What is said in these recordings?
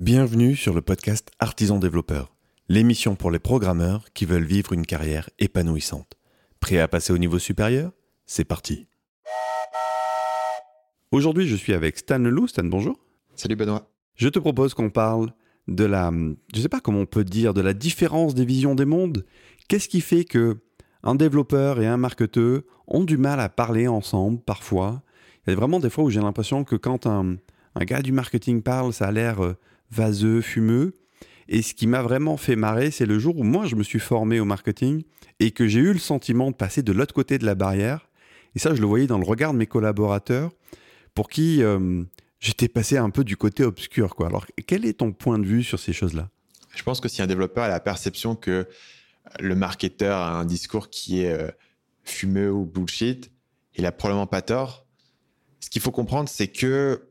Bienvenue sur le podcast Artisan Développeur, l'émission pour les programmeurs qui veulent vivre une carrière épanouissante. Prêt à passer au niveau supérieur? C'est parti. Aujourd'hui, je suis avec Stan Leloup. Stan, bonjour. Salut Benoît. Je te propose qu'on parle de la, je sais pas comment on peut dire, de la différence des visions des mondes. Qu'est-ce qui fait que un développeur et un marketeur ont du mal à parler ensemble parfois? Il y a vraiment des fois où j'ai l'impression que quand un, un gars du marketing parle, ça a l'air euh, vaseux, fumeux. Et ce qui m'a vraiment fait marrer, c'est le jour où moi je me suis formé au marketing et que j'ai eu le sentiment de passer de l'autre côté de la barrière. Et ça, je le voyais dans le regard de mes collaborateurs, pour qui euh, j'étais passé un peu du côté obscur. Quoi. Alors, quel est ton point de vue sur ces choses-là? Je pense que si un développeur a la perception que le marketeur a un discours qui est euh, fumeux ou bullshit, il a probablement pas tort. Ce qu'il faut comprendre, c'est que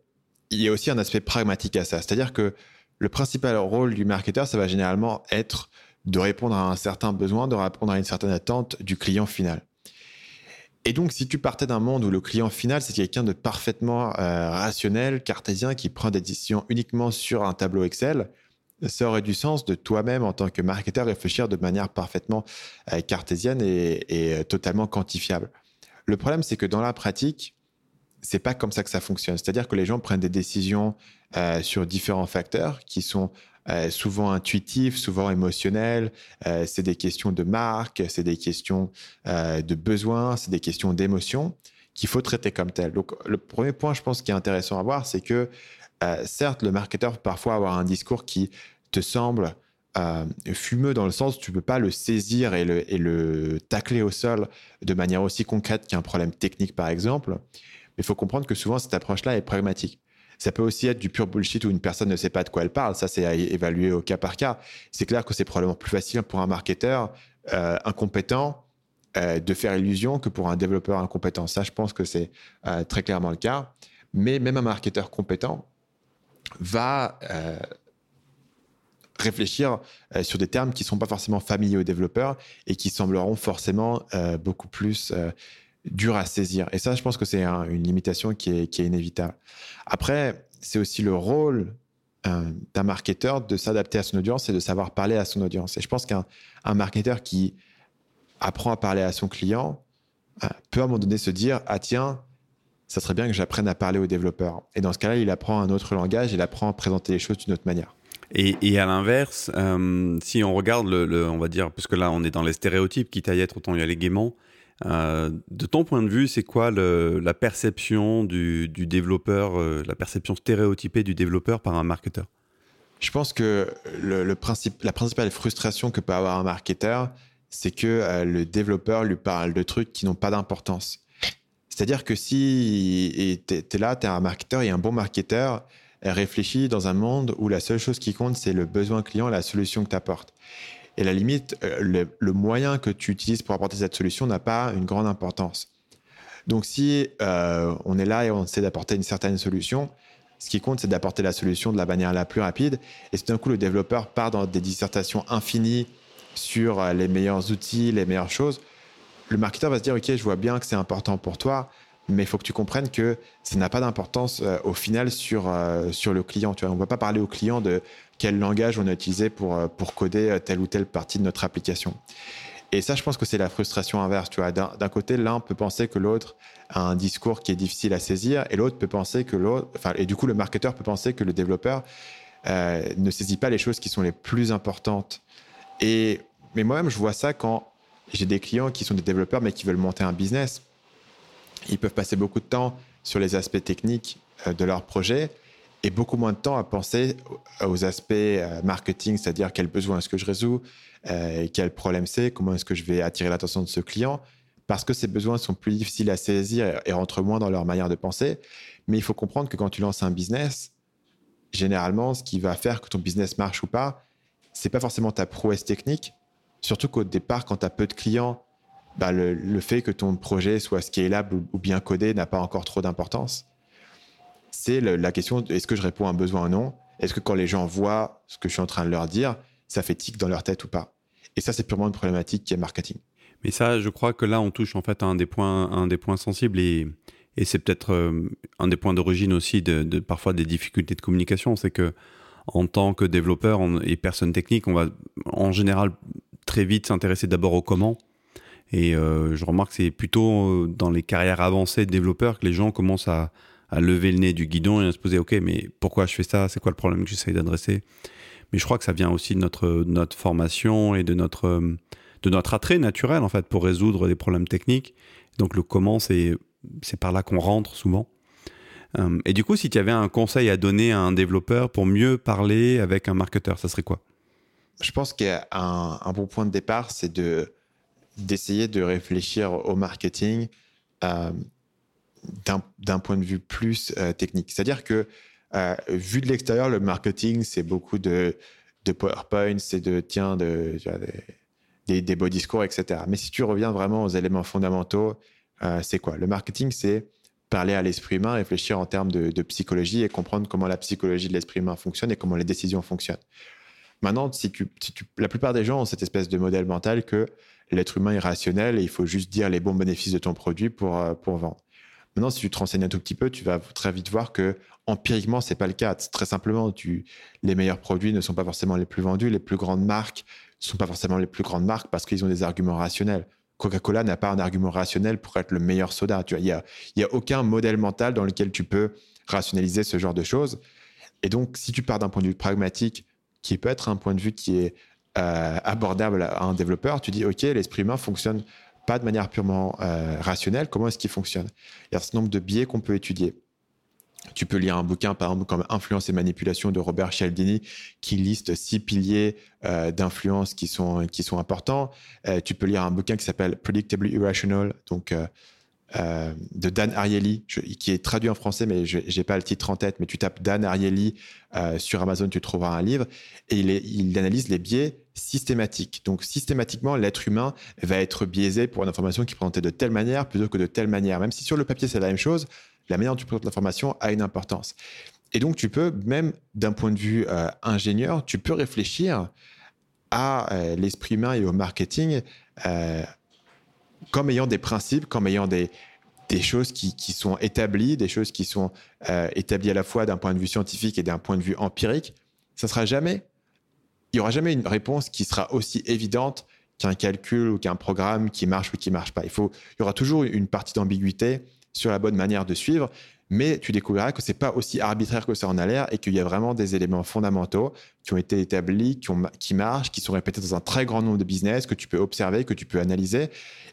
il y a aussi un aspect pragmatique à ça. C'est-à-dire que le principal rôle du marketeur, ça va généralement être de répondre à un certain besoin, de répondre à une certaine attente du client final. Et donc, si tu partais d'un monde où le client final, c'est quelqu'un de parfaitement euh, rationnel, cartésien, qui prend des décisions uniquement sur un tableau Excel, ça aurait du sens de toi-même, en tant que marketeur, réfléchir de manière parfaitement euh, cartésienne et, euh, totalement quantifiable. Le problème, c'est que dans la pratique, c'est pas comme ça que ça fonctionne. C'est-à-dire que les gens prennent des décisions euh, sur différents facteurs qui sont euh, souvent intuitifs, souvent émotionnels. Euh, c'est des questions de marque, c'est des questions de besoins, c'est des questions d'émotion qu'il faut traiter comme telles. Donc, le premier point, je pense, qui est intéressant à voir, c'est que certes, le marketeur peut parfois avoir un discours qui te semble fumeux dans le sens où tu peux pas le saisir et le, et le tacler au sol de manière aussi concrète qu'un problème technique, par exemple il faut comprendre que souvent, cette approche-là est pragmatique. Ça peut aussi être du pur bullshit où une personne ne sait pas de quoi elle parle. Ça, c'est à évaluer au cas par cas. C'est clair que c'est probablement plus facile pour un marketeur euh, incompétent euh, de faire illusion que pour un développeur incompétent. Ça, je pense que c'est euh, très clairement le cas. Mais même un marketeur compétent va réfléchir sur des termes qui ne sont pas forcément familiers aux développeurs et qui sembleront forcément beaucoup plus dur à saisir. Et ça, je pense que c'est une limitation qui est, qui est inévitable. Après, c'est aussi le rôle euh, d'un marketeur de s'adapter à son audience et de savoir parler à son audience. Et je pense qu'un un marketeur qui apprend à parler à son client euh, peut à un moment donné se dire Ah, tiens, ça serait bien que j'apprenne à parler aux développeurs. Et dans ce cas-là, il apprend un autre langage, il apprend à présenter les choses d'une autre manière. Et, et à l'inverse, euh, si on regarde le, on va dire, parce que là on est dans les stéréotypes, quitte à y être, autant y aller gaiement, euh, de ton point de vue, c'est quoi la perception du, développeur, euh, la perception stéréotypée du développeur par un marketeur? Je pense que la principale frustration que peut avoir un marketeur, c'est que euh, le développeur lui parle de trucs qui n'ont pas d'importance. C'est-à-dire que si tu es, là, tu es un marketeur et un bon marketeur, réfléchit dans un monde où la seule chose qui compte, c'est le besoin client, la solution que tu apportes. Et la limite, euh, le, moyen que tu utilises pour apporter cette solution n'a pas une grande importance. Donc si euh, on est là et on essaie d'apporter une certaine solution, ce qui compte, c'est d'apporter la solution de la manière la plus rapide. Et si d'un coup le développeur part dans des dissertations infinies sur euh, les meilleurs outils, les meilleures choses, le marketeur va se dire, OK, je vois bien que c'est important pour toi, mais il faut que tu comprennes que ça n'a pas d'importance euh, au final sur, euh, sur le client. Tu vois, on ne va pas parler au client de quel langage on a utilisé pour, euh, pour coder telle ou telle partie de notre application. Et ça, je pense que c'est la frustration inverse. Tu vois, d'un côté, l'un peut penser que l'autre a un discours qui est difficile à saisir, et l'autre peut penser que l'autre, enfin, et du coup, le marketeur peut penser que le développeur ne saisit pas les choses qui sont les plus importantes. Et mais moi-même, je vois ça quand j'ai des clients qui sont des développeurs mais qui veulent monter un business ils peuvent passer beaucoup de temps sur les aspects techniques euh, de leur projet et beaucoup moins de temps à penser aux aspects euh, marketing, c'est-à-dire quel besoin est-ce que je résous, euh, quel problème c'est, comment est-ce que je vais attirer l'attention de ce client, parce que ces besoins sont plus difficiles à saisir et rentrent moins dans leur manière de penser. Mais il faut comprendre que quand tu lances un business, généralement, ce qui va faire que ton business marche ou pas, c'est pas forcément ta prouesse technique, surtout qu'au départ, quand tu as peu de clients bah, le, fait que ton projet soit scalable ou, bien codé n'a pas encore trop d'importance. C'est la question est-ce que je réponds à un besoin ou non? Est-ce que quand les gens voient ce que je suis en train de leur dire, ça fait tic dans leur tête ou pas? Et ça, c'est purement une problématique qui est marketing. Mais ça, je crois que là, on touche en fait à un des points, un des points sensibles et, c'est peut-être euh, un des points d'origine aussi de, parfois des difficultés de communication. C'est que en tant que développeur et personne technique, on va en général très vite s'intéresser d'abord au comment. Et euh, je remarque que c'est plutôt dans les carrières avancées de développeurs que les gens commencent à, à lever le nez du guidon et à se poser, ok, mais pourquoi je fais ça? C'est quoi le problème que j'essaye d'adresser? Mais je crois que ça vient aussi de notre, notre formation et de notre, de notre attrait naturel, en fait, pour résoudre des problèmes techniques. Donc le comment, c'est par là qu'on rentre souvent. Euh, et du coup, si tu avais un conseil à donner à un développeur pour mieux parler avec un marketeur, ça serait quoi? Je pense qu'un un bon point de départ, c'est de d'essayer de réfléchir au marketing euh, d'un point de vue plus euh, technique. C'est-à-dire que, euh, vu de l'extérieur, le marketing, c'est beaucoup de, de PowerPoint, c'est de, tiens, de, des, des, beaux discours, etc. Mais si tu reviens vraiment aux éléments fondamentaux, c'est quoi? Le marketing, c'est parler à l'esprit humain, réfléchir en termes de, psychologie et comprendre comment la psychologie de l'esprit humain fonctionne et comment les décisions fonctionnent. Maintenant, si tu, la plupart des gens ont cette espèce de modèle mental que l'être humain est rationnel et il faut juste dire les bons bénéfices de ton produit pour, pour vendre. Maintenant, si tu te renseignes un tout petit peu, tu vas très vite voir que empiriquement, c'est pas le cas. Très simplement, tu, les meilleurs produits ne sont pas forcément les plus vendus. Les plus grandes marques ne sont pas forcément les plus grandes marques parce qu'ils ont des arguments rationnels. Coca-Cola n'a pas un argument rationnel pour être le meilleur soda. Il y a, a aucun modèle mental dans lequel tu peux rationaliser ce genre de choses. Et donc, si tu pars d'un point de vue pragmatique, qui peut être un point de vue qui est euh, abordable à un développeur, tu dis, OK, l'esprit humain fonctionne pas de manière purement euh, rationnelle, comment est-ce qu'il fonctionne? Il y a certain nombre de biais qu'on peut étudier. Tu peux lire un bouquin, par exemple, comme Influence et manipulation de Robert Cialdini, qui liste six piliers euh, d'influence qui sont, qui sont importants. Tu peux lire un bouquin qui s'appelle Predictably Irrational, donc euh, de Dan Ariely, qui est traduit en français, mais je n'ai pas le titre en tête, mais tu tapes Dan Ariely euh, sur Amazon, tu trouveras un livre, et il, analyse les biais systématiques. Donc systématiquement, l'être humain va être biaisé pour une information qui est présentée de telle manière plutôt que de telle manière. Même si sur le papier c'est la même chose, la manière dont tu présentes l'information a une importance. Et donc tu peux, même d'un point de vue euh, ingénieur, tu peux réfléchir à l'esprit humain et au marketing comme ayant des principes, comme ayant des, des choses qui, qui, sont établies, des choses qui sont euh, établies à la fois d'un point de vue scientifique et d'un point de vue empirique, ça sera jamais, il y aura jamais une réponse qui sera aussi évidente qu'un calcul ou qu'un programme qui marche ou qui marche pas. Il faut, il y aura toujours une partie d'ambiguïté sur la bonne manière de suivre, mais tu découvriras que c'est pas aussi arbitraire que ça en a l'air et qu'il y a vraiment des éléments fondamentaux qui ont été établis, qui, marchent, qui sont répétés dans un très grand nombre de business que tu peux observer, que tu peux analyser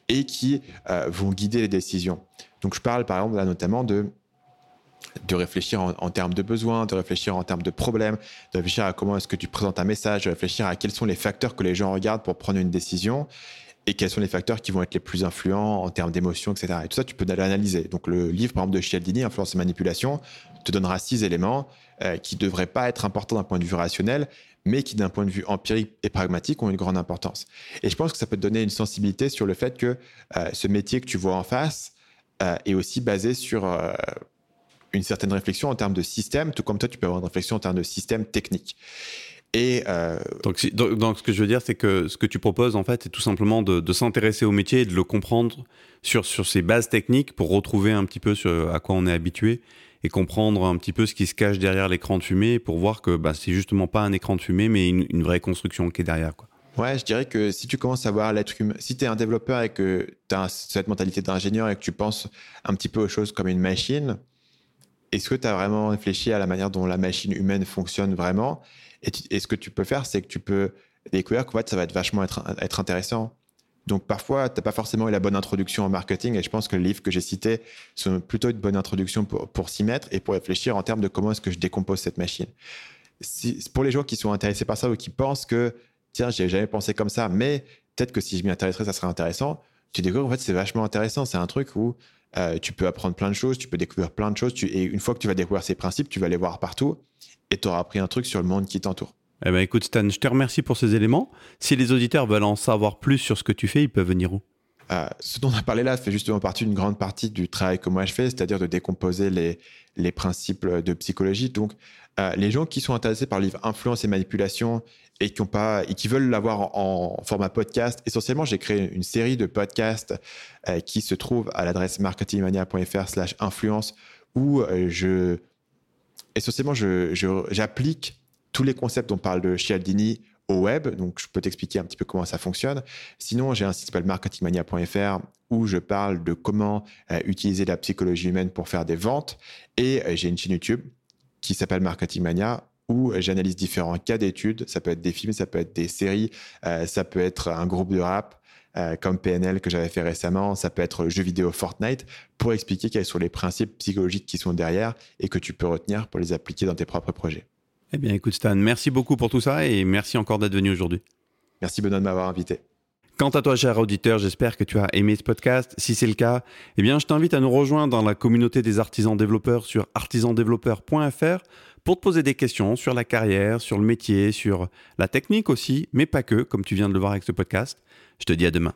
et qui euh, vont guider les décisions. Donc je parle par exemple là notamment de de réfléchir en, en, termes de besoins, de réfléchir en termes de problèmes, de réfléchir à comment est-ce que tu présentes un message, de réfléchir à quels sont les facteurs que les gens regardent pour prendre une décision et quels sont les facteurs qui vont être les plus influents en termes d'émotions, etc. Et tout ça, tu peux l'analyser. Donc, le livre, par exemple, de Cialdini, Influence et manipulation, te donnera six éléments euh, qui ne devraient pas être importants d'un point de vue rationnel, mais qui, d'un point de vue empirique et pragmatique, ont une grande importance. Et je pense que ça peut te donner une sensibilité sur le fait que euh, ce métier que tu vois en face euh, est aussi basé sur une certaine réflexion en termes de système, tout comme toi, tu peux avoir une réflexion en termes de système technique. Et euh... donc, si, donc, donc, ce que je veux dire, c'est que ce que tu proposes, en fait, c'est tout simplement de, de s'intéresser au métier et de le comprendre sur, sur ses bases techniques pour retrouver un petit peu à quoi on est habitué et comprendre un petit peu ce qui se cache derrière l'écran de fumée pour voir que bah, c'est justement pas un écran de fumée, mais une, une, vraie construction qui est derrière. Quoi. Ouais, je dirais que si tu commences à voir l'être humain, si tu es un développeur et que tu as cette mentalité d'ingénieur et que tu penses un petit peu aux choses comme une machine, est-ce que tu as vraiment réfléchi à la manière dont la machine humaine fonctionne vraiment? Et, ce que tu peux faire, c'est que tu peux découvrir que fait, ça va être vachement être, intéressant. Donc parfois, tu n'as pas forcément eu la bonne introduction en marketing et je pense que les livres que j'ai cités sont plutôt une bonne introduction pour, pour s'y mettre et pour réfléchir en termes de comment est-ce que je décompose cette machine. Pour les gens qui sont intéressés par ça ou qui pensent que, tiens, j'ai jamais pensé comme ça, mais peut-être que si je m'y intéresserais, ça serait intéressant, tu découvres en fait c'est vachement intéressant. C'est un truc où euh, tu peux apprendre plein de choses, tu peux découvrir plein de choses tu, et une fois que tu vas découvrir ces principes, tu vas les voir partout et tu auras appris un truc sur le monde qui t'entoure. Eh ben écoute Stan, je te remercie pour ces éléments. Si les auditeurs veulent en savoir plus sur ce que tu fais, ils peuvent venir où? Euh, Ce dont on a parlé là fait justement partie d'une grande partie du travail que moi je fais, c'est-à-dire de décomposer les, les principes de psychologie. Donc euh, les gens qui sont intéressés par le livre Influence et manipulation et qui, ont pas, et qui veulent l'avoir en, format podcast, essentiellement j'ai créé une série de podcasts euh, qui se trouvent à l'adresse marketingmania.fr slash influence où euh, je essentiellement j'applique tous les concepts dont parle de Cialdini au web, donc je peux t'expliquer un petit peu comment ça fonctionne. Sinon, j'ai un site qui s'appelle marketingmania.fr où je parle de comment euh, utiliser la psychologie humaine pour faire des ventes. Et j'ai une chaîne YouTube qui s'appelle Marketingmania où j'analyse différents cas d'études. Ça peut être des films, ça peut être des séries, euh, ça peut être un groupe de rap comme PNL que j'avais fait récemment, ça peut être le jeu vidéo Fortnite pour expliquer quels sont les principes psychologiques qui sont derrière et que tu peux retenir pour les appliquer dans tes propres projets. Eh bien, écoute, Stan, merci beaucoup pour tout ça et merci encore d'être venu aujourd'hui. Merci, Benoît, de m'avoir invité. Quant à toi, cher auditeur, j'espère que tu as aimé ce podcast. Si c'est le cas, eh bien, je t'invite à nous rejoindre dans la communauté des artisans développeurs sur artisandéveloppeur.fr pour te poser des questions sur la carrière, sur le métier, sur la technique aussi, mais pas que, comme tu viens de le voir avec ce podcast. Je te dis à demain.